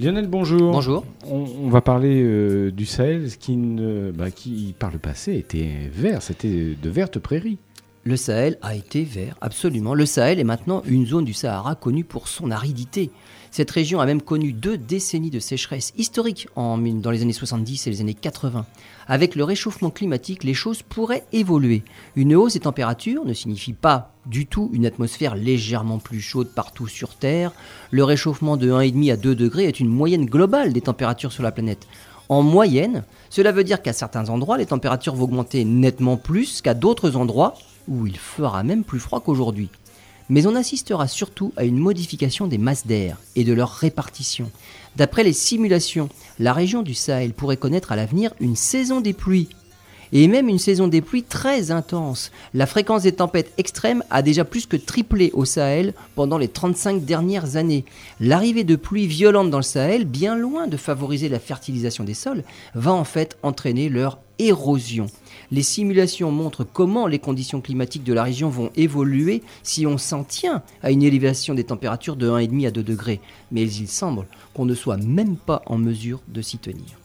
Lionel, bonjour. Bonjour. On, on va parler euh, du Sahel, qui, ne, bah, qui par le passé était vert, c'était de vertes prairies. Le Sahel a été vert, absolument. Le Sahel est maintenant une zone du Sahara connue pour son aridité. Cette région a même connu deux décennies de sécheresse historique en, dans les années 70 et les années 80. Avec le réchauffement climatique, les choses pourraient évoluer. Une hausse des températures ne signifie pas du tout une atmosphère légèrement plus chaude partout sur Terre. Le réchauffement de 1,5 à 2 degrés est une moyenne globale des températures sur la planète. En moyenne, cela veut dire qu'à certains endroits, les températures vont augmenter nettement plus qu'à d'autres endroits où il fera même plus froid qu'aujourd'hui. Mais on assistera surtout à une modification des masses d'air et de leur répartition. D'après les simulations, la région du Sahel pourrait connaître à l'avenir une saison des pluies et même une saison des pluies très intense. La fréquence des tempêtes extrêmes a déjà plus que triplé au Sahel pendant les 35 dernières années. L'arrivée de pluies violentes dans le Sahel, bien loin de favoriser la fertilisation des sols, va en fait entraîner leur érosion. Les simulations montrent comment les conditions climatiques de la région vont évoluer si on s'en tient à une élévation des températures de 1,5 à 2 degrés. Mais il semble qu'on ne soit même pas en mesure de s'y tenir.